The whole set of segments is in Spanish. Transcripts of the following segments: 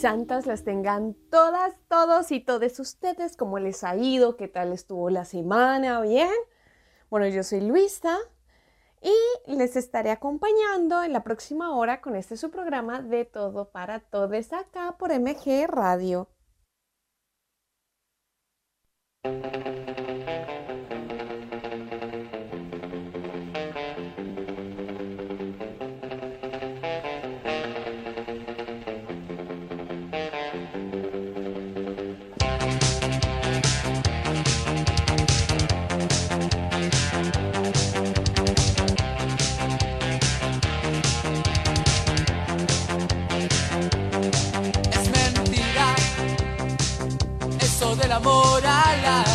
santas las tengan todas, todos y todas ustedes. ¿Cómo les ha ido? ¿Qué tal estuvo la semana? ¿Bien? Bueno, yo soy Luisa y les estaré acompañando en la próxima hora con este su programa de Todo para Todes acá por MG Radio. amor a la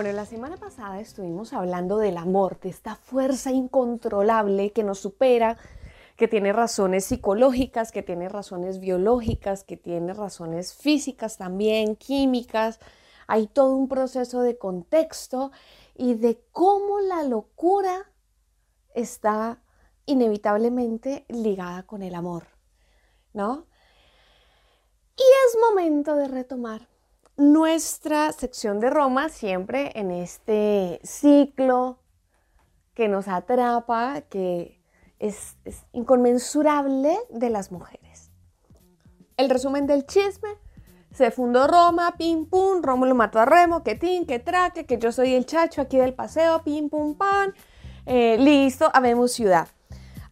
Bueno, la semana pasada estuvimos hablando del amor, de esta fuerza incontrolable que nos supera, que tiene razones psicológicas, que tiene razones biológicas, que tiene razones físicas también, químicas. Hay todo un proceso de contexto y de cómo la locura está inevitablemente ligada con el amor, ¿no? Y es momento de retomar nuestra sección de Roma, siempre en este ciclo que nos atrapa, que es, es inconmensurable de las mujeres. El resumen del chisme, se fundó Roma, pim pum, Rómulo mató a Remo, que tin, que traque, que yo soy el chacho aquí del paseo, pim pum pan, eh, listo, habemos ciudad.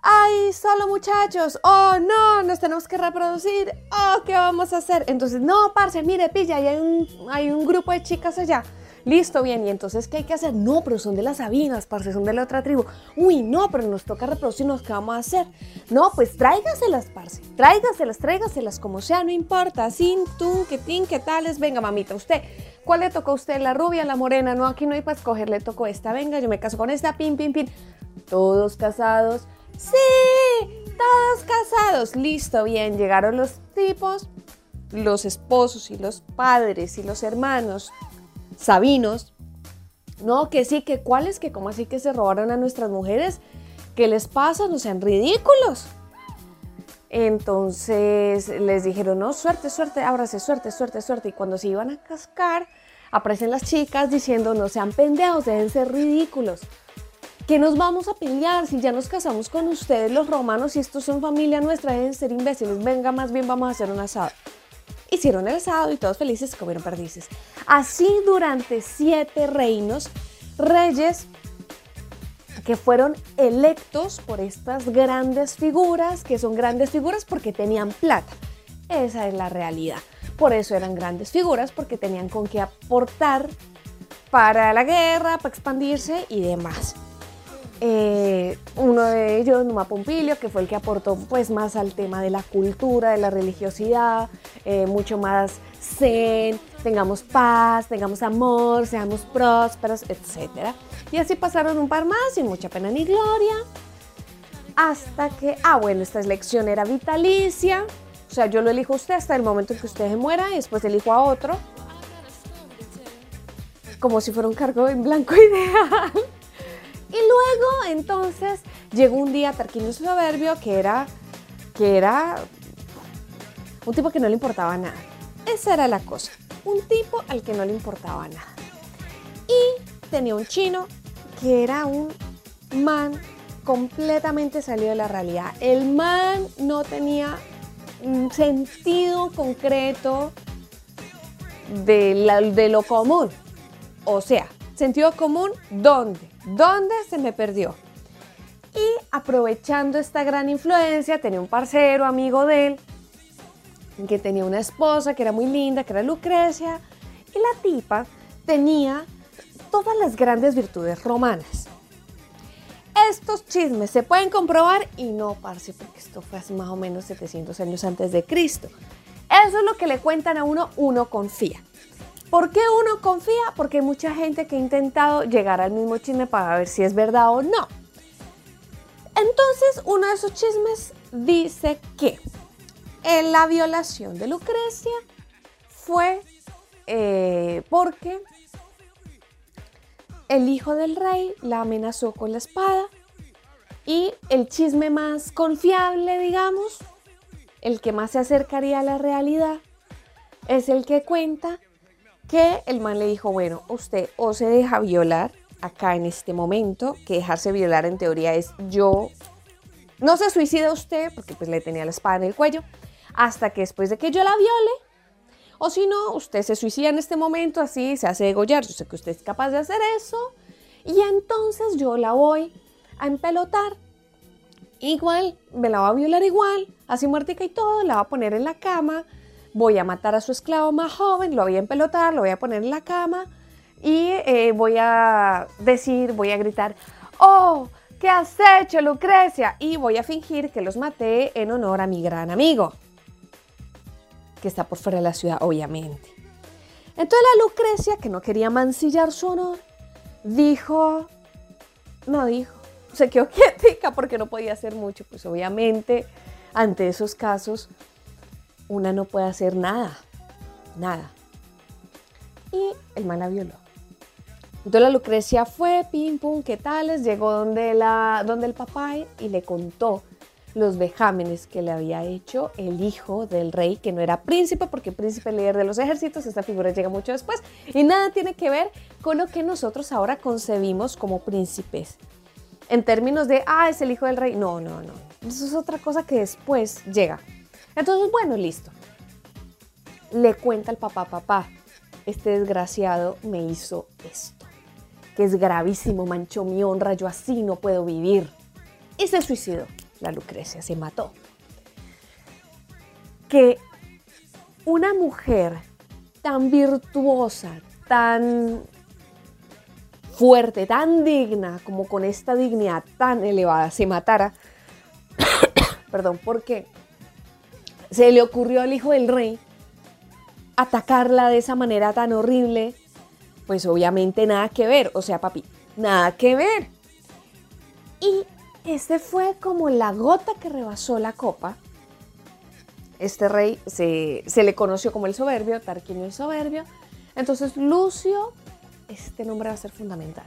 ¡Ay, solo muchachos! ¡Oh, no! Nos tenemos que reproducir. ¡Oh, qué vamos a hacer! Entonces, no, parce, mire, pilla, hay un, hay un grupo de chicas allá. Listo, bien. ¿Y entonces qué hay que hacer? No, pero son de las Sabinas, parce, son de la otra tribu. Uy, no, pero nos toca reproducirnos. ¿Qué vamos a hacer? No, pues tráigaselas, parce. Tráigaselas, tráigaselas como sea, no importa. Sin, tú, que tin, que tales. Venga, mamita, usted. ¿Cuál le tocó a usted? ¿La rubia, la morena? No, aquí no hay para escoger. Le tocó esta. Venga, yo me caso con esta. Pin, pin, pin. Todos casados. Sí, todos casados. Listo, bien. Llegaron los tipos, los esposos y los padres y los hermanos sabinos. No, que sí, que cuáles, que cómo así que se robaron a nuestras mujeres. ¿Qué les pasa? No sean ridículos. Entonces les dijeron, no, suerte, suerte, ábrase, suerte, suerte, suerte. Y cuando se iban a cascar, aparecen las chicas diciendo, no sean pendejos, deben ser ridículos. ¿Qué nos vamos a pelear si ya nos casamos con ustedes los romanos y estos son familia nuestra? Deben ser imbéciles. Venga, más bien vamos a hacer un asado. Hicieron el asado y todos felices comieron perdices. Así durante siete reinos, reyes que fueron electos por estas grandes figuras, que son grandes figuras porque tenían plata. Esa es la realidad. Por eso eran grandes figuras, porque tenían con qué aportar para la guerra, para expandirse y demás. Eh, uno de ellos, Numa Pompilio, que fue el que aportó pues más al tema de la cultura, de la religiosidad, eh, mucho más zen, tengamos paz, tengamos amor, seamos prósperos, etc. Y así pasaron un par más sin mucha pena ni gloria, hasta que, ah bueno, esta elección era vitalicia, o sea, yo lo elijo a usted hasta el momento en que usted se muera y después elijo a otro, como si fuera un cargo en blanco ideal. Y luego, entonces, llegó un día Tarquinio Soberbio, que era, que era un tipo que no le importaba nada. Esa era la cosa. Un tipo al que no le importaba nada. Y tenía un chino que era un man completamente salido de la realidad. El man no tenía un sentido concreto de, lo común. O sea, sentido común, ¿dónde? ¿Dónde se me perdió? Y aprovechando esta gran influencia, tenía un parcero, amigo de él, que tenía una esposa que era muy linda, que era Lucrecia, y la tipa tenía todas las grandes virtudes romanas. Estos chismes se pueden comprobar y no, parce, porque esto fue hace más o menos 700 años antes de Cristo. Eso es lo que le cuentan a uno, uno confía. ¿Por qué uno confía? Porque hay mucha gente que ha intentado llegar al mismo chisme para ver si es verdad o no. Entonces, uno de esos chismes dice que en la violación de Lucrecia fue eh, porque el hijo del rey la amenazó con la espada y el chisme más confiable, digamos, el que más se acercaría a la realidad, es el que cuenta que el man le dijo, bueno, usted o se deja violar acá en este momento, que dejarse violar en teoría es yo, no se suicida usted, porque pues le tenía la espada en el cuello, hasta que después de que yo la viole, o si no, usted se suicida en este momento, así se hace degollar. Yo sé que usted es capaz de hacer eso. Y entonces yo la voy a empelotar. Igual, me la va a violar igual, así muertica y todo, la va a poner en la cama. Voy a matar a su esclavo más joven, lo voy a empelotar, lo voy a poner en la cama. Y eh, voy a decir, voy a gritar, ¡Oh! ¿Qué has hecho, Lucrecia? Y voy a fingir que los maté en honor a mi gran amigo que está por fuera de la ciudad, obviamente. Entonces la Lucrecia, que no quería mancillar su honor, dijo, no dijo, se quedó quietica porque no podía hacer mucho. Pues obviamente, ante esos casos, una no puede hacer nada, nada. Y el man la violó. Entonces la Lucrecia fue, pim, pum, ¿qué tales? Llegó donde, la, donde el papá y le contó los vejámenes que le había hecho el hijo del rey, que no era príncipe, porque príncipe líder de los ejércitos, esta figura llega mucho después, y nada tiene que ver con lo que nosotros ahora concebimos como príncipes. En términos de, ah, es el hijo del rey, no, no, no. Eso es otra cosa que después llega. Entonces, bueno, listo. Le cuenta al papá, papá, este desgraciado me hizo esto, que es gravísimo, manchó mi honra, yo así no puedo vivir. Y se suicidó la Lucrecia se mató. Que una mujer tan virtuosa, tan fuerte, tan digna, como con esta dignidad tan elevada, se matara, perdón, porque se le ocurrió al hijo del rey atacarla de esa manera tan horrible, pues obviamente nada que ver, o sea, papi, nada que ver. Y este fue como la gota que rebasó la copa. Este rey se, le conoció como el soberbio, Tarquinio el soberbio. Entonces Lucio, este nombre va a ser fundamental.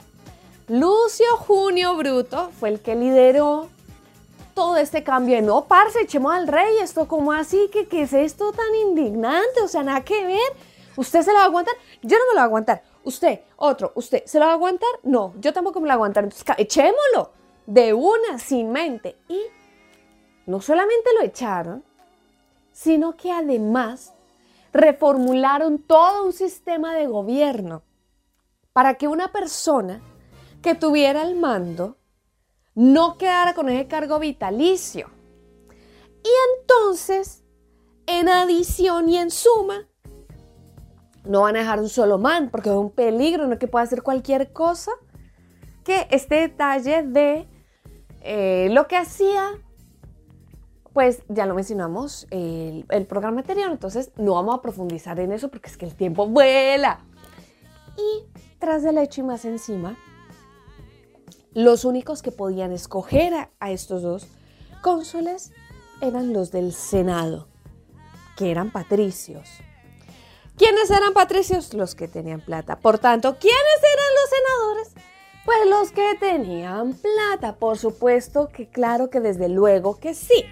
Lucio Junio Bruto fue el que lideró todo este cambio de no, parce, echemos al rey, esto como así, que qué es esto tan indignante, o sea, nada que ver. ¿Usted se lo va a aguantar? Yo no me lo voy a aguantar. ¿Usted, otro, usted, se lo va a aguantar? No, yo tampoco me lo voy a aguantar. Entonces, echémoslo de una sin mente. Y no solamente lo echaron, sino que además reformularon todo un sistema de gobierno para que una persona que tuviera el mando no quedara con ese cargo vitalicio. Y entonces, en adición y en suma, no van a dejar un solo man, porque es un peligro, no que pueda hacer cualquier cosa, que este detalle de eh, lo que hacía, pues ya lo mencionamos el, el programa anterior, entonces no vamos a profundizar en eso porque es que el tiempo vuela. Y tras del hecho y más encima, los únicos que podían escoger a, estos dos cónsules eran los del Senado, que eran patricios. ¿Quiénes eran patricios? Los que tenían plata. Por tanto, ¿quiénes eran los senadores? Pues los que tenían plata, por supuesto que claro que desde luego que sí.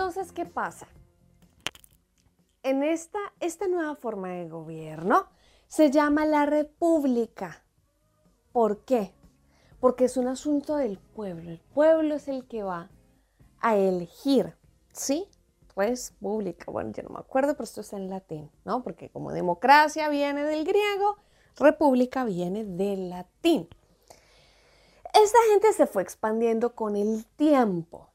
Entonces, ¿qué pasa? En esta, esta nueva forma de gobierno se llama la república. ¿Por qué? Porque es un asunto del pueblo. El pueblo es el que va a elegir, ¿sí? República. Bueno, yo no me acuerdo, pero esto está en latín, ¿no? Porque como democracia viene del griego, república viene del latín. Esta gente se fue expandiendo con el tiempo.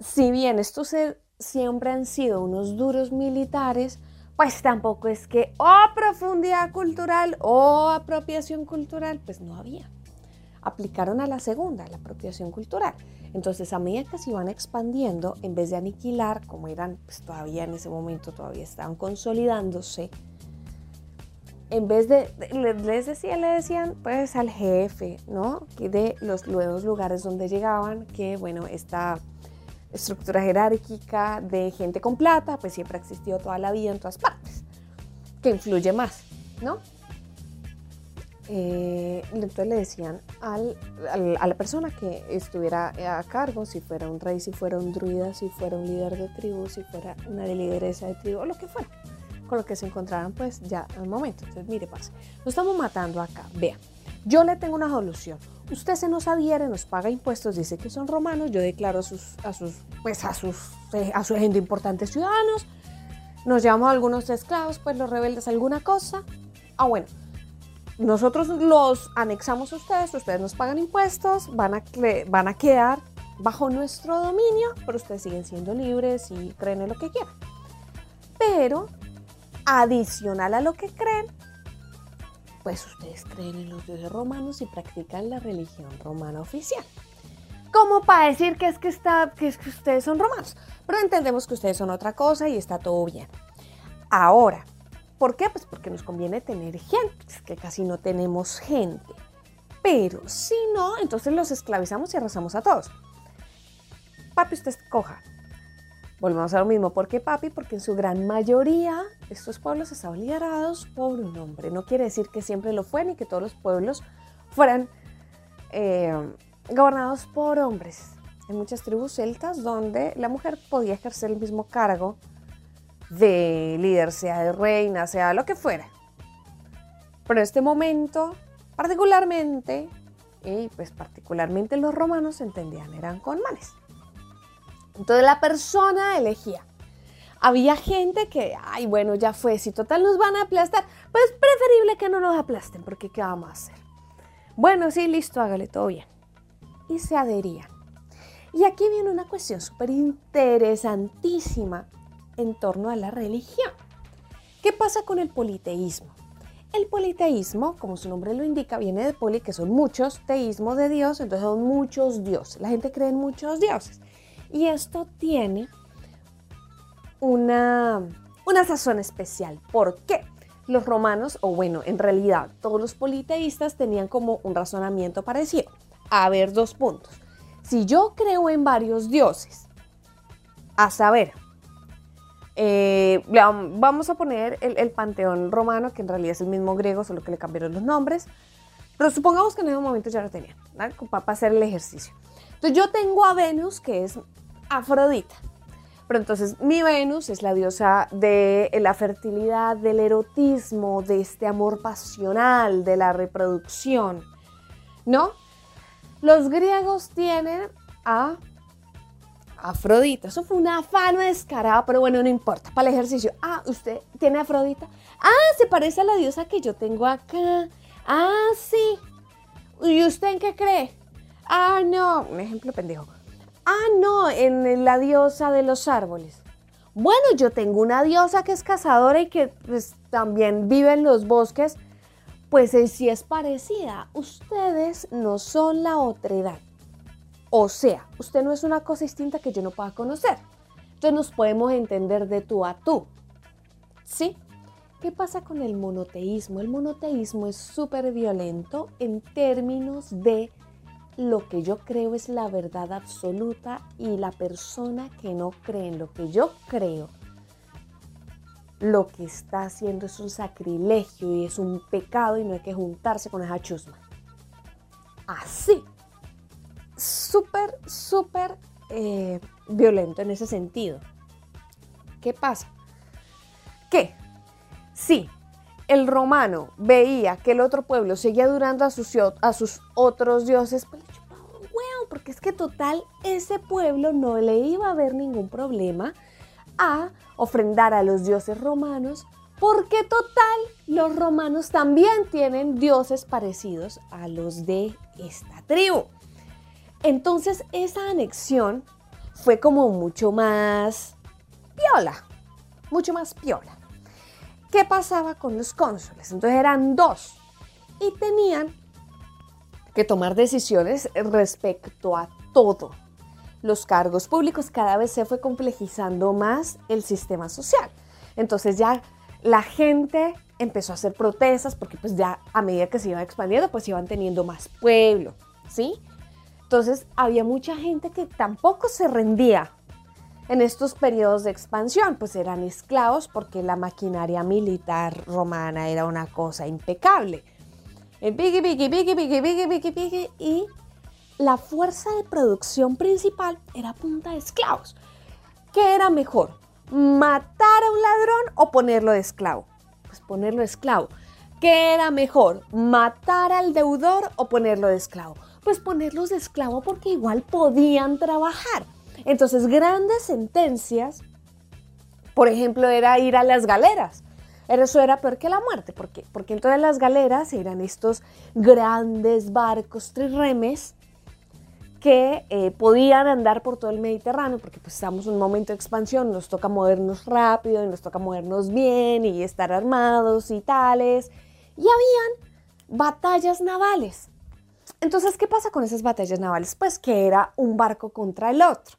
Si bien estos se- siempre han sido unos duros militares, pues tampoco es que o profundidad cultural o apropiación cultural, pues no había. Aplicaron a la segunda, la apropiación cultural. Entonces, a medida que se iban expandiendo, en vez de aniquilar, como eran, pues todavía en ese momento todavía estaban consolidándose, en vez de, de- le- les decía, le decían pues al jefe, ¿no? De los nuevos lugares donde llegaban, que bueno, esta estructura jerárquica de gente con plata, pues siempre ha existido toda la vida en todas partes, que influye más, ¿no? Eh, entonces le decían al- al- a la persona que estuviera a cargo, si fuera un rey, si fuera un druida, si fuera un líder de tribu, si fuera una lideresa de tribu, o lo que fuera, con lo que se encontraran pues ya al momento. Entonces, mire, pase, lo estamos matando acá, vea, yo le tengo una solución. Usted se nos adhiere, nos paga impuestos, dice que son romanos, yo declaro a sus, a sus, pues a sus, eh, a su gente importantes ciudadanos, nos llevamos a algunos esclavos, pues los rebeldes alguna cosa. Ah, bueno, nosotros los anexamos a ustedes, ustedes nos pagan impuestos, van a, van a quedar bajo nuestro dominio, pero ustedes siguen siendo libres y creen en lo que quieran. Pero, adicional a lo que creen, pues ustedes creen en los dioses romanos y practican la religión romana oficial. Como para decir que es que, está, que es que ustedes son romanos. Pero entendemos que ustedes son otra cosa y está todo bien. Ahora, ¿por qué? Pues porque nos conviene tener gente, es que casi no tenemos gente. Pero si no, entonces los esclavizamos y arrasamos a todos. Papi, usted coja. Volvemos a lo mismo. ¿Por qué papi? Porque en su gran mayoría estos pueblos estaban liderados por un hombre. No quiere decir que siempre lo fueran y que todos los pueblos fueran eh, gobernados por hombres. Hay muchas tribus celtas donde la mujer podía ejercer el mismo cargo de líder, sea de reina, sea lo que fuera. Pero en este momento, particularmente, y pues particularmente los romanos entendían, eran con manes. Entonces la persona elegía. Había gente que, ay, bueno, ya fue, si total nos van a aplastar, pues preferible que no nos aplasten, porque ¿qué vamos a hacer? Bueno, sí, listo, hágale todo bien. Y se adherían. Y aquí viene una cuestión súper interesantísima en torno a la religión. ¿Qué pasa con el politeísmo? El politeísmo, como su nombre lo indica, viene de poli, que son muchos, teísmo de Dios, entonces son muchos dioses. La gente cree en muchos dioses. Y esto tiene una, una sazón especial. ¿Por qué? Los romanos, o bueno, en realidad todos los politeístas tenían como un razonamiento parecido. A ver, dos puntos. Si yo creo en varios dioses, a saber, eh, vamos a poner el, el, panteón romano, que en realidad es el mismo griego, solo que le cambiaron los nombres. Pero supongamos que en ese momento ya lo tenían, ¿vale? para hacer el ejercicio. Entonces yo tengo a Venus, que es Afrodita. Pero entonces mi Venus es la diosa de la fertilidad, del erotismo, de este amor pasional, de la reproducción, ¿no? Los griegos tienen a Afrodita. Eso fue una afano descarada, pero bueno, no importa. Para el ejercicio. Ah, usted tiene Afrodita. Ah, se parece a la diosa que yo tengo acá. Ah, sí. ¿Y usted en qué cree? Ah, no. Un ejemplo pendejo. Ah, no, en la diosa de los árboles. Bueno, yo tengo una diosa que es cazadora y que pues, también vive en los bosques. Pues si sí es parecida. Ustedes no son la otredad. O sea, usted no es una cosa distinta que yo no pueda conocer. Entonces nos podemos entender de tú a tú. ¿Sí? ¿Qué pasa con el monoteísmo? El monoteísmo es súper violento en términos de lo que yo creo es la verdad absoluta y la persona que no cree en lo que yo creo, lo que está haciendo es un sacrilegio y es un pecado y no hay que juntarse con esa chusma. Así. Súper, súper eh, violento en ese sentido. ¿Qué pasa? Que sí, el romano veía que el otro pueblo seguía durando a sus, a sus otros dioses, pues porque es que total ese pueblo no le iba a haber ningún problema a ofrendar a los dioses romanos, porque total los romanos también tienen dioses parecidos a los de esta tribu. Entonces esa anexión fue como mucho más piola, mucho más piola. ¿Qué pasaba con los cónsules? Entonces eran dos y tenían que tomar decisiones respecto a todo. Los cargos públicos cada vez se fue complejizando más el sistema social. Entonces ya la gente empezó a hacer protestas porque pues ya a medida que se iban expandiendo pues iban teniendo más pueblo, ¿sí? Entonces había mucha gente que tampoco se rendía en estos periodos de expansión, pues eran esclavos porque la maquinaria militar romana era una cosa impecable. Y la fuerza de producción principal era punta de esclavos. ¿Qué era mejor? ¿Matar a un ladrón o ponerlo de esclavo? Pues ponerlo de esclavo. ¿Qué era mejor? ¿Matar al deudor o ponerlo de esclavo? Pues ponerlos de esclavo porque igual podían trabajar. Entonces, grandes sentencias, por ejemplo, era ir a las galeras. Eso era peor que la muerte. ¿Por qué? Porque entonces las galeras eran estos grandes barcos trirremes que eh, podían andar por todo el Mediterráneo, porque pues estamos en un momento de expansión, nos toca movernos rápido y nos toca movernos bien y estar armados y tales. Y habían batallas navales. Entonces, ¿qué pasa con esas batallas navales? Pues que era un barco contra el otro.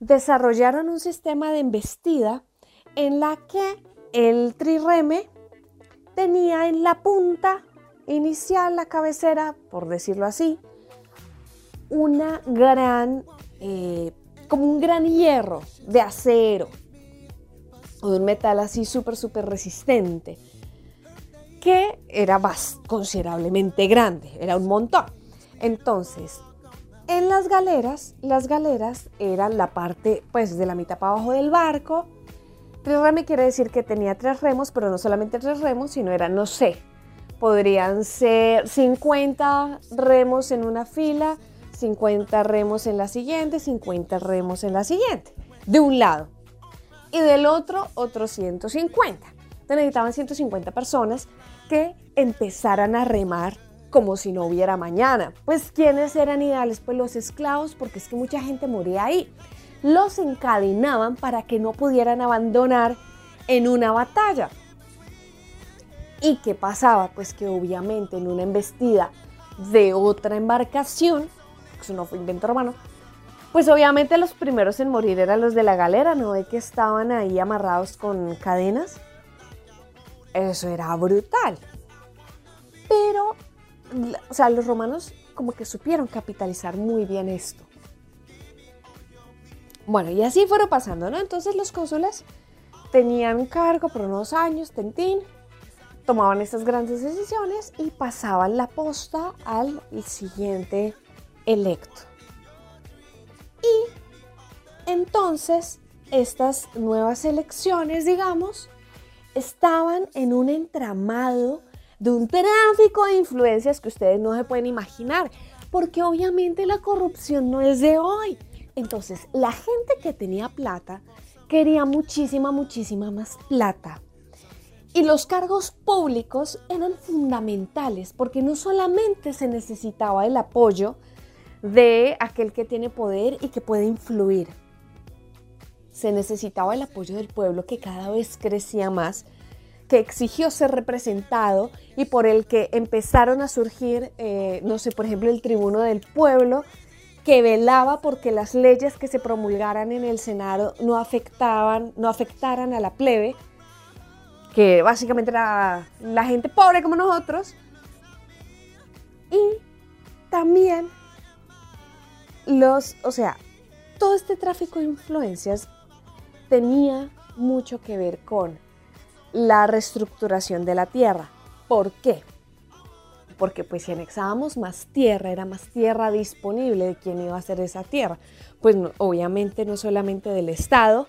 Desarrollaron un sistema de embestida en la que el trireme tenía en la punta inicial, la cabecera, por decirlo así, una gran, eh, como un gran hierro de acero o de un metal así súper, súper resistente, que era considerablemente grande, era un montón. Entonces, en las galeras, las galeras eran la parte, pues, de la mitad para abajo del barco. Trirreme quiere decir que tenía tres remos, pero no solamente tres remos, sino eran, no sé, podrían ser 50 remos en una fila, 50 remos en la siguiente, 50 remos en la siguiente, de un lado. Y del otro, otros 150. Entonces necesitaban 150 personas que empezaran a remar como si no hubiera mañana. Pues ¿quiénes eran ideales? Pues los esclavos, porque es que mucha gente moría ahí. Los encadenaban para que no pudieran abandonar en una batalla. ¿Y qué pasaba? Pues que obviamente en una embestida de otra embarcación, eso no fue invento romano, pues obviamente los primeros en morir eran los de la galera, ¿no? De que estaban ahí amarrados con cadenas. Eso era brutal. Pero o sea, los romanos como que supieron capitalizar muy bien esto. Bueno, y así fueron pasando, ¿no? Entonces los cónsules tenían cargo por unos años, tentín, tomaban estas grandes decisiones y pasaban la posta al siguiente electo. Y entonces estas nuevas elecciones, digamos, estaban en un entramado de un tráfico de influencias que ustedes no se pueden imaginar, porque obviamente la corrupción no es de hoy. Entonces, la gente que tenía plata quería muchísima, muchísima más plata. Y los cargos públicos eran fundamentales porque no solamente se necesitaba el apoyo de aquel que tiene poder y que puede influir, se necesitaba el apoyo del pueblo que cada vez crecía más que exigió ser representado y por el que empezaron a surgir, eh, no sé, por ejemplo, el tribuno del pueblo, que velaba porque las leyes que se promulgaran en el Senado no afectaban, no afectaran a la plebe, que básicamente era la gente pobre como nosotros. Y también los, o sea, todo este tráfico de influencias tenía mucho que ver con la reestructuración de la tierra. ¿Por qué? Porque pues si anexábamos más tierra, era más tierra disponible de quién iba a hacer esa tierra. Pues obviamente no solamente del Estado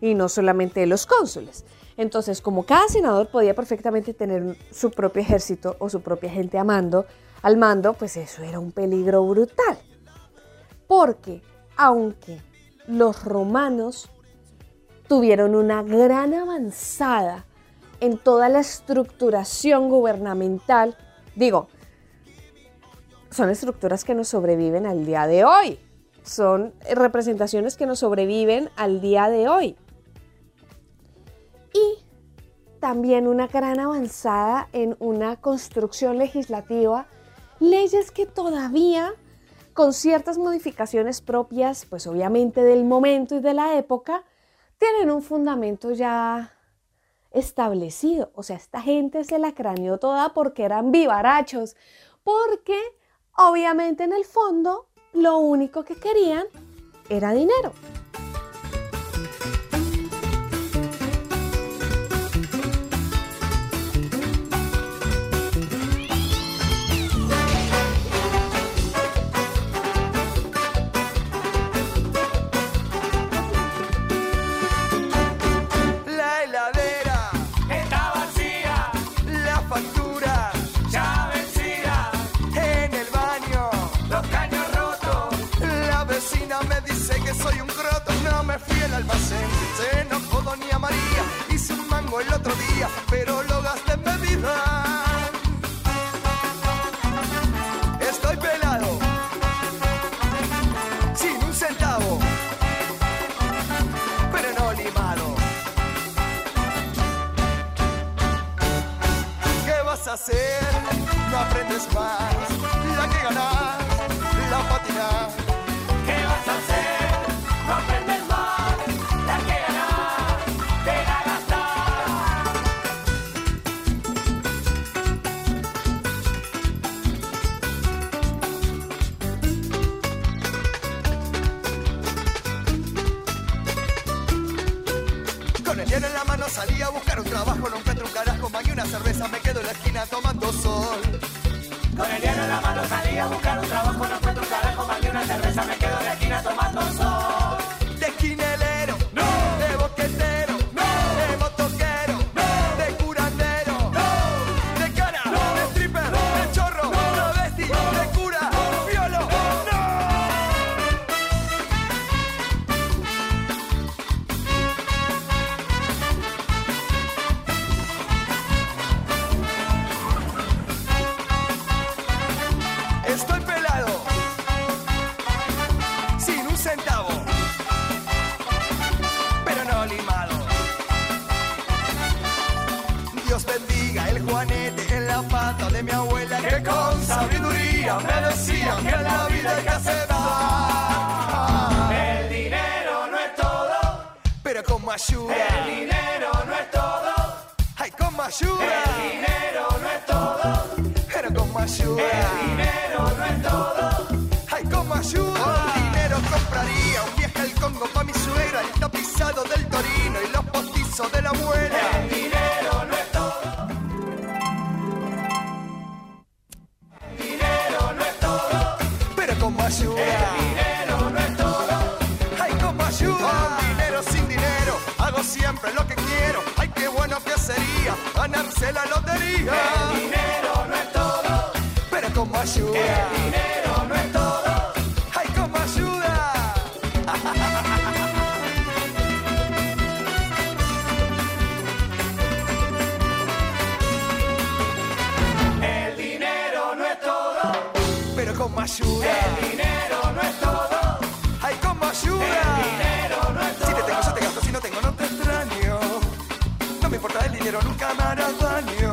y no solamente de los cónsules. Entonces, como cada senador podía perfectamente tener su propio ejército o su propia gente al mando, pues eso era un peligro brutal. Porque aunque los romanos tuvieron una gran avanzada en toda la estructuración gubernamental. Digo, son estructuras que nos sobreviven al día de hoy. Son representaciones que nos sobreviven al día de hoy. Y también una gran avanzada en una construcción legislativa, leyes que todavía, con ciertas modificaciones propias, pues obviamente del momento y de la época, tienen un fundamento ya establecido. O sea, esta gente se la craneó toda porque eran vivarachos, porque obviamente en el fondo lo único que querían era dinero. vecina me dice que soy un croto. No me fui al almacén, se enojó Doña María. Hice un mango el otro día, pero lo gasté en bebida. Estoy pelado, sin un centavo, pero no limado. ¿Qué vas a hacer? No aprendes más la que ganar. Sabiduría me decía que la vida hay que aceptar. El dinero no es todo, Pero con ayuda, el dinero no es todo, ay, con ayuda, el dinero no es todo, pero con ayuda. el dinero no es todo. Ay, como ayuda. Con dinero compraría siempre lo que quiero. Ay, qué bueno que sería ganarse la lotería. El dinero no es todo, Pero como ayuda. el dinero no es todo. Ay, como ayuda. El dinero no es todo, Pero como ayuda. el dinero dinero, nunca hará daño.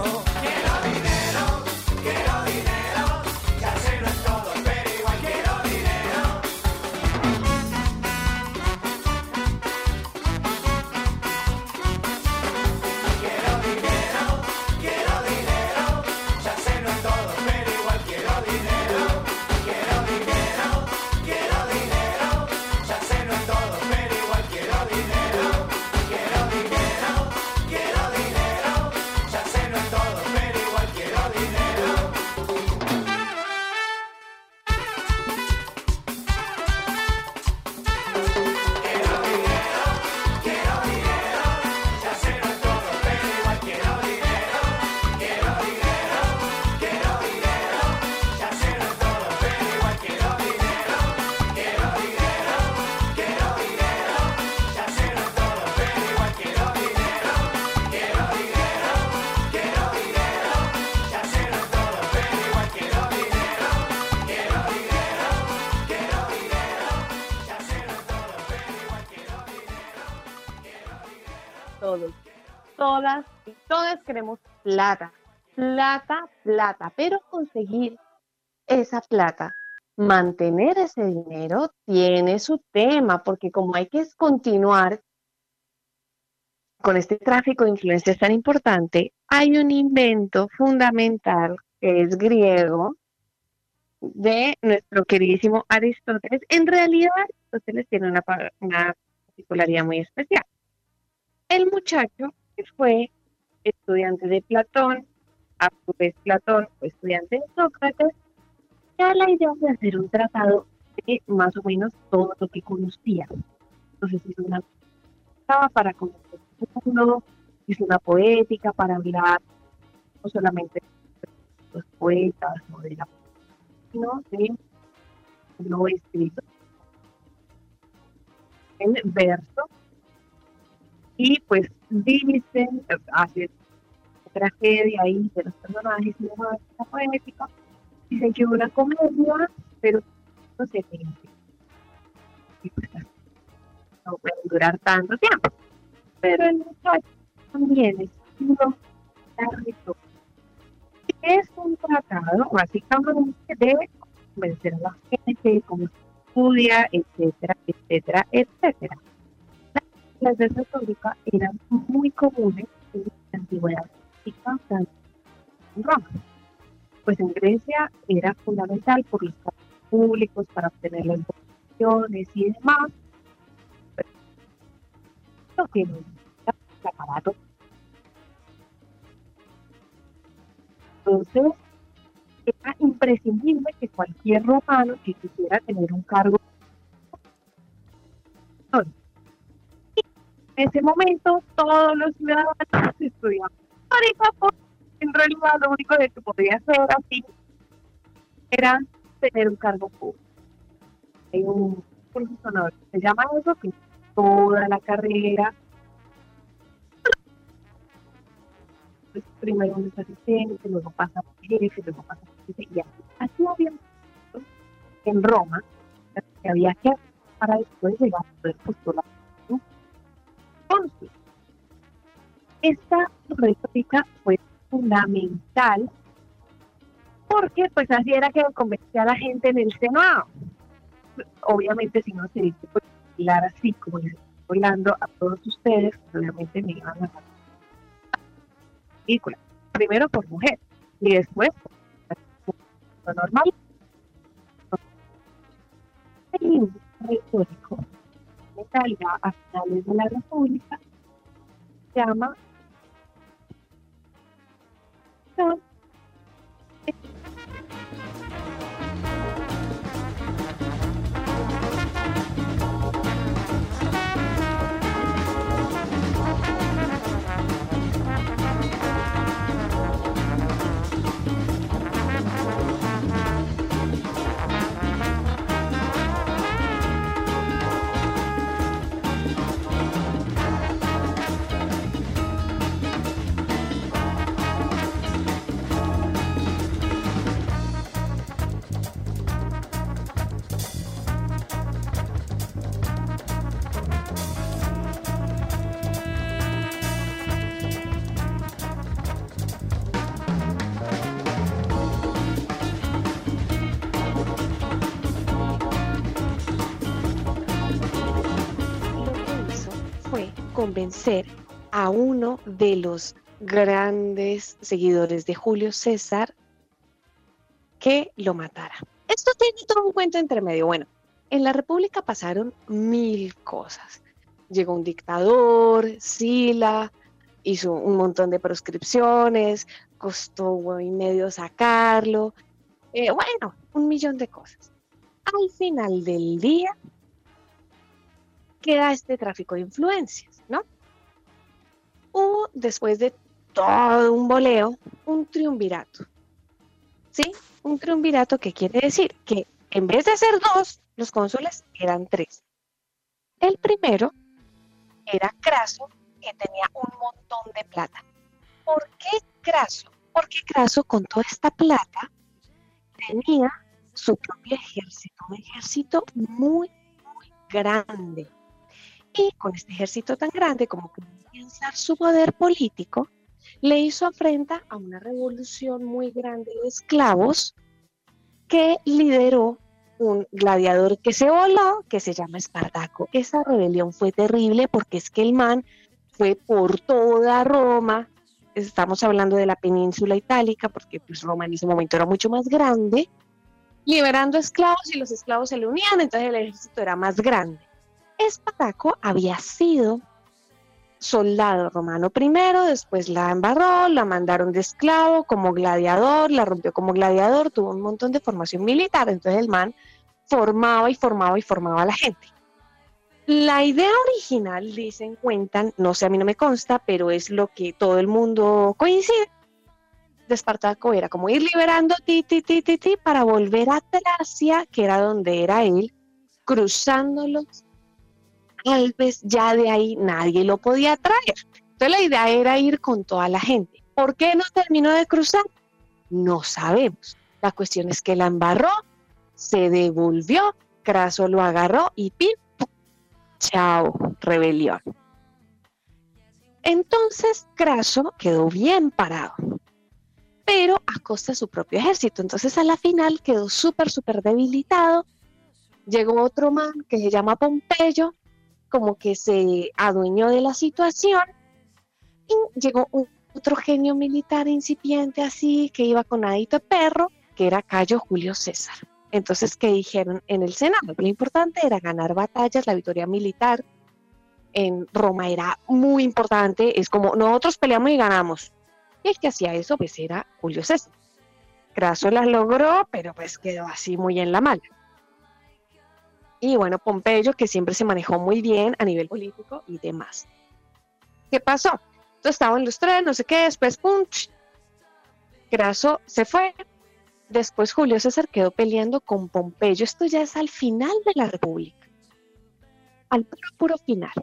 Plata, plata, pero conseguir esa plata, mantener ese dinero tiene su tema, porque como hay que continuar con este tráfico de influencias tan importante, hay un invento fundamental que es griego de nuestro queridísimo Aristóteles. En realidad, Aristóteles tiene una, una particularidad muy especial. El muchacho que fue estudiante de Platón, a su vez Platón fue estudiante de Sócrates, da la idea de hacer un tratado de más o menos todo lo que conocía. Entonces hizo una estaba para conocer el mundo, hizo una poética para hablar no solamente de los poetas o de la sino de lo escrito en verso y pues dice, hace tragedia ahí de los personajes y demás, está poética, dice que una comedia, pero no. Y pues no puede durar tanto tiempo. Pero el muchacho también es uno largo. Es un tratado básicamente de convencer a la gente, cómo se estudia, etcétera, etcétera, etcétera. Las clases retóricas eran muy comunes en la antigüedad en Roma. Pues en Grecia era fundamental por los públicos para obtener las votaciones y demás. Lo que el aparato. Entonces, era imprescindible que cualquier romano que quisiera tener un cargo en ese momento todos los ciudadanos estudiaban histórica porque en realidad lo único que podía hacer así era tener un cargo público. Hay un profesor que se llama eso, que toda la carrera pues, primero un asistente, luego pasa por jefe, luego pasa por jefe, y así. Así había en Roma que había que hacer para después llegar a poder postular. Entonces, esta retórica fue fundamental porque pues así era que convencía a la gente en el Senado. Obviamente si no se dice pues, hablar así como les estoy hablando a todos ustedes, obviamente me iban a dar película. Primero por mujer y después por lo normal. El libro retórico a finales de la República se llama lo a uno de los grandes seguidores de Julio César que lo matara. Esto tiene todo un cuento entre medio. Bueno, en la República pasaron mil cosas. Llegó un dictador, Sila, hizo un montón de proscripciones, costó un y medio sacarlo. Eh, bueno, un millón de cosas. Al final del día, queda este tráfico de influencias, ¿no? Hubo, después de todo un boleo, un triunvirato. ¿Sí? Un triunvirato que quiere decir que en vez de ser dos, los cónsules eran tres. El primero era Craso, que tenía un montón de plata. ¿Por qué Craso? Porque Craso con toda esta plata tenía su propio ejército, un ejército muy, muy grande. Y con este ejército tan grande como que alcanzar su poder político, le hizo afrenta a una revolución muy grande de esclavos que lideró un gladiador que se voló, que se llama Espartaco. Esa rebelión fue terrible porque es que el man fue por toda Roma, estamos hablando de la península itálica, porque pues Roma en ese momento era mucho más grande, liberando esclavos y los esclavos se le unían, entonces el ejército era más grande. Espartaco había sido soldado romano primero, después la embarró, la mandaron de esclavo como gladiador, la rompió como gladiador, tuvo un montón de formación militar, entonces el man formaba y formaba y formaba a la gente. La idea original, dicen, cuentan, no sé, a mí no me consta, pero es lo que todo el mundo coincide, de Espartaco era como ir liberando ti, ti, ti, ti, ti, para volver a Tracia, que era donde era él, cruzando los Alpes, ya de ahí nadie lo podía traer. Entonces la idea era ir con toda la gente. ¿Por qué no terminó de cruzar? No sabemos. La cuestión es que la embarró, se devolvió, Craso lo agarró y pim, chao, rebelión. Entonces Craso quedó bien parado. pero a costa de su propio ejército. Entonces a la final quedó súper, súper debilitado. Llegó otro man que se llama Pompeyo, como que se adueñó de la situación y llegó otro genio militar incipiente así que iba con adito perro, que era Cayo Julio César. Entonces, ¿qué dijeron en el Senado? Lo importante era ganar batallas, la victoria militar en Roma era muy importante, es como nosotros peleamos y ganamos. Y el que hacía eso pues era Julio César. Craso las logró, pero pues quedó así muy en la mala. Y bueno, Pompeyo, que siempre se manejó muy bien a nivel político y demás. ¿Qué pasó? Entonces estaban los tres, no sé qué, después, pum, ch, Craso se fue. Después Julio César quedó peleando con Pompeyo. Esto ya es al final de la República. Al puro, puro final.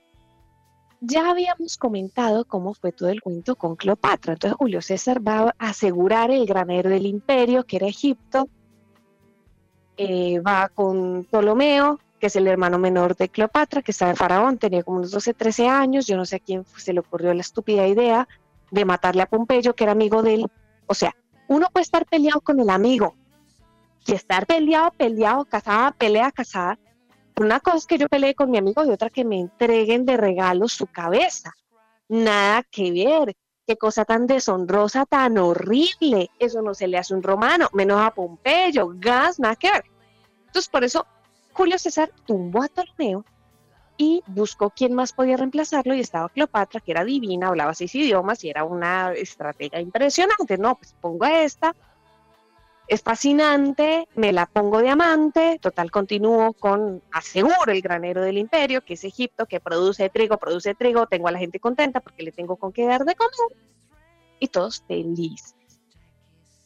Ya habíamos comentado cómo fue todo el cuento con Cleopatra. Entonces Julio César va a asegurar el granero del imperio, que era Egipto. Eh, va con Ptolomeo, que es el hermano menor de Cleopatra, que está de faraón, tenía como unos 12, 13 años. Yo no sé a quién se le ocurrió la estúpida idea de matarle a Pompeyo, que era amigo de él. O sea, uno puede estar peleado con el amigo y estar peleado, peleado, casada, pelea, casada. Una cosa es que yo peleé con mi amigo y otra que me entreguen de regalo su cabeza. Nada que ver. Qué cosa tan deshonrosa, tan horrible. Eso no se le hace a un romano, menos a Pompeyo, gas, nada que ver. Entonces, por eso Julio César tumbó a Ptolomeo y buscó quién más podía reemplazarlo y estaba Cleopatra, que era divina, hablaba seis idiomas y era una estratega impresionante. No, pues pongo a esta, es fascinante, me la pongo de amante, total continúo con, aseguro el granero del imperio, que es Egipto, que produce trigo, produce trigo, tengo a la gente contenta porque le tengo con qué dar de comer y todos felices.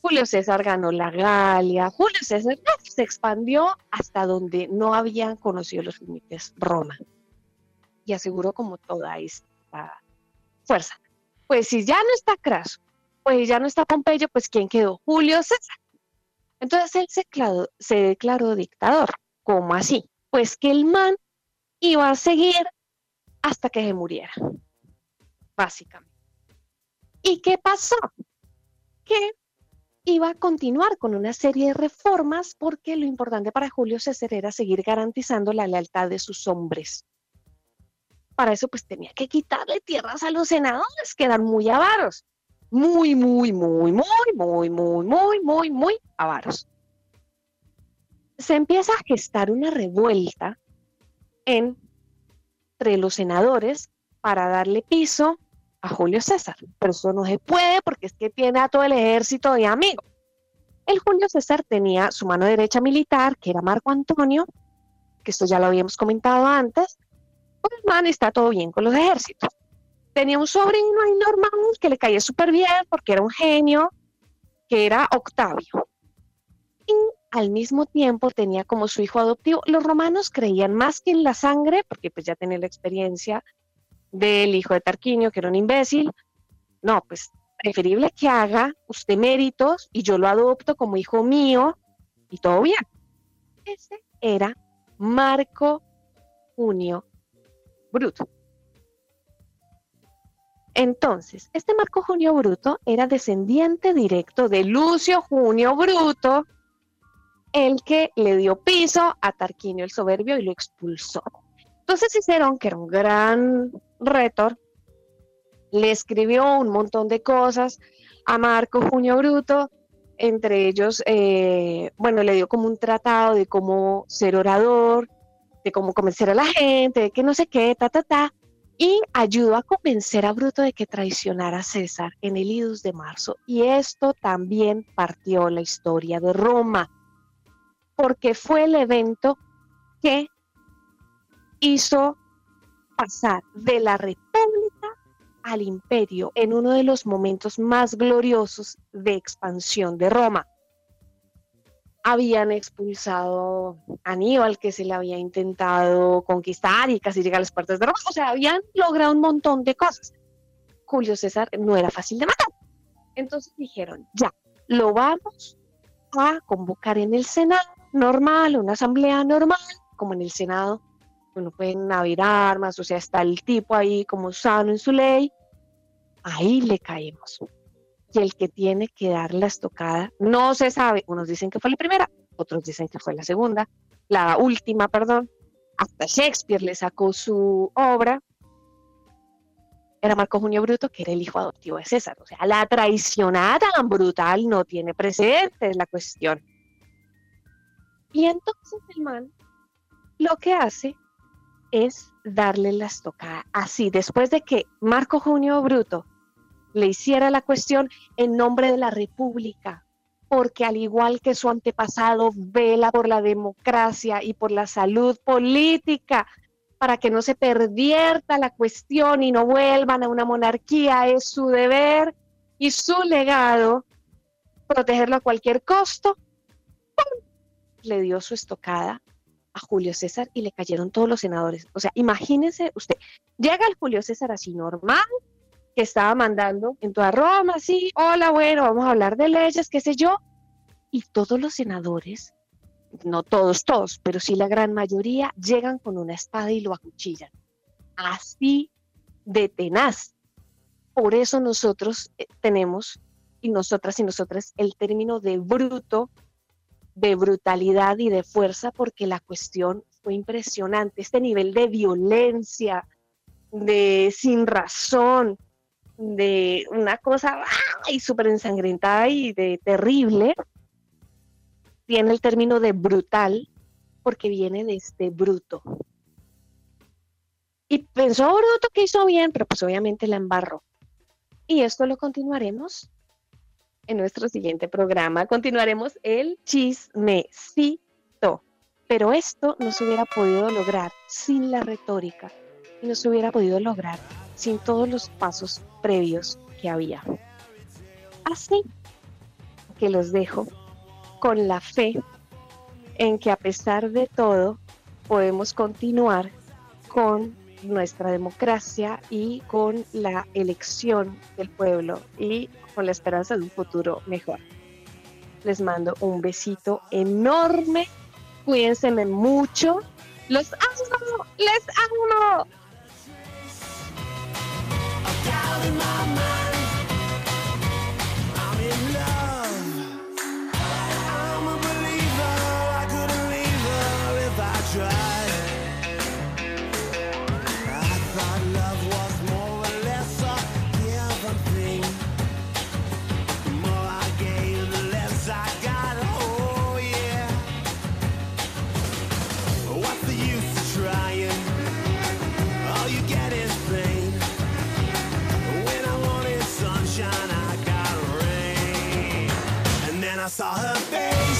Julio César ganó la Galia, Julio César se expandió hasta donde no habían conocido los límites Roma y aseguró como toda esta fuerza. Pues si ya no está Craso, pues ya no está Pompeyo, pues ¿quién quedó? Julio César. Entonces él se se declaró dictador. ¿Cómo así? Pues que el man iba a seguir hasta que se muriera, básicamente. ¿Y qué pasó? Que iba a continuar con una serie de reformas porque lo importante para Julio César era seguir garantizando la lealtad de sus hombres. Para eso pues tenía que quitarle tierras a los senadores que eran muy avaros muy, muy, muy, muy, muy, muy, muy, muy, muy avaros. Se empieza a gestar una revuelta entre los senadores para darle piso a Julio César, pero eso no se puede porque es que tiene a todo el ejército de amigos. El Julio César tenía su mano derecha militar, que era Marco Antonio, que esto ya lo habíamos comentado antes, pues man está todo bien con los ejércitos tenía un sobrino ahí normal que le caía súper bien porque era un genio, que era Octavio. Y al mismo tiempo tenía como su hijo adoptivo. Los romanos creían más que en la sangre, porque pues ya tenía la experiencia del hijo de Tarquinio, que era un imbécil. No, pues preferible que haga usted méritos y yo lo adopto como hijo mío y todo bien. Ese era Marco Junio Bruto. Entonces, este Marco Junio Bruto era descendiente directo de Lucio Junio Bruto, el que le dio piso a Tarquinio el Soberbio y lo expulsó. Entonces Cicerón, que era un gran retor, le escribió un montón de cosas a Marco Junio Bruto, entre ellos, eh, bueno, le dio como un tratado de cómo ser orador, de cómo convencer a la gente, de que no sé qué, ta, ta, ta y ayudó a convencer a Bruto de que traicionara a César en el Idus de marzo. Y esto también partió la historia de Roma, porque fue el evento que hizo pasar de la república al imperio en uno de los momentos más gloriosos de expansión de Roma. Habían expulsado a Aníbal, que se le había intentado conquistar y casi llega a las puertas de Roma. O sea, habían logrado un montón de cosas. Julio César no era fácil de matar. Entonces dijeron, ya, lo vamos a convocar en el Senado normal, una asamblea normal, como en el Senado, no pueden haber armas, o sea, está el tipo ahí como sano en su ley, ahí le caemos. y el que tiene que dar la estocada no se sabe. Unos dicen que fue la primera, otros dicen que fue la segunda, la última, perdón. Hasta Shakespeare le sacó su obra. Era Marco Junio Bruto, que era el hijo adoptivo de César. O sea, la traicionada tan brutal no tiene precedente, es la cuestión. Y entonces el man lo que hace es darle la estocada. Así, después de que Marco Junio Bruto le hiciera la cuestión en nombre de la República, porque al igual que su antepasado, vela por la democracia y por la salud política, para que no se pervierta la cuestión y no vuelvan a una monarquía, es su deber y su legado protegerlo a cualquier costo. ¡pum! Le dio su estocada a Julio César y le cayeron todos los senadores. O sea, imagínense usted, llega el Julio César así normal, que estaba mandando en toda Roma, así, hola, bueno, vamos a hablar de leyes, qué sé yo, y todos los senadores, no todos, todos, pero sí la gran mayoría, llegan con una espada y lo acuchillan. Así de tenaz. Por eso nosotros eh, tenemos, y nosotras y nosotras, el término de bruto, de brutalidad y de fuerza, porque la cuestión fue impresionante. Este nivel de violencia, de sin razón, de una cosa y súper ensangrentada y de terrible, tiene el término de brutal porque viene de este bruto. Y pensó Bruto que hizo bien, pero pues obviamente la embarró. Y esto lo continuaremos en nuestro siguiente programa. Continuaremos el chismecito. Pero esto no se hubiera podido lograr sin la retórica y no se hubiera podido lograr sin todos los pasos previos que había. Así que los dejo con la fe en que a pesar de todo podemos continuar con nuestra democracia y con la elección del pueblo y con la esperanza de un futuro mejor. Les mando un besito enorme, cuídense mucho, los amo, les amo. I saw her face.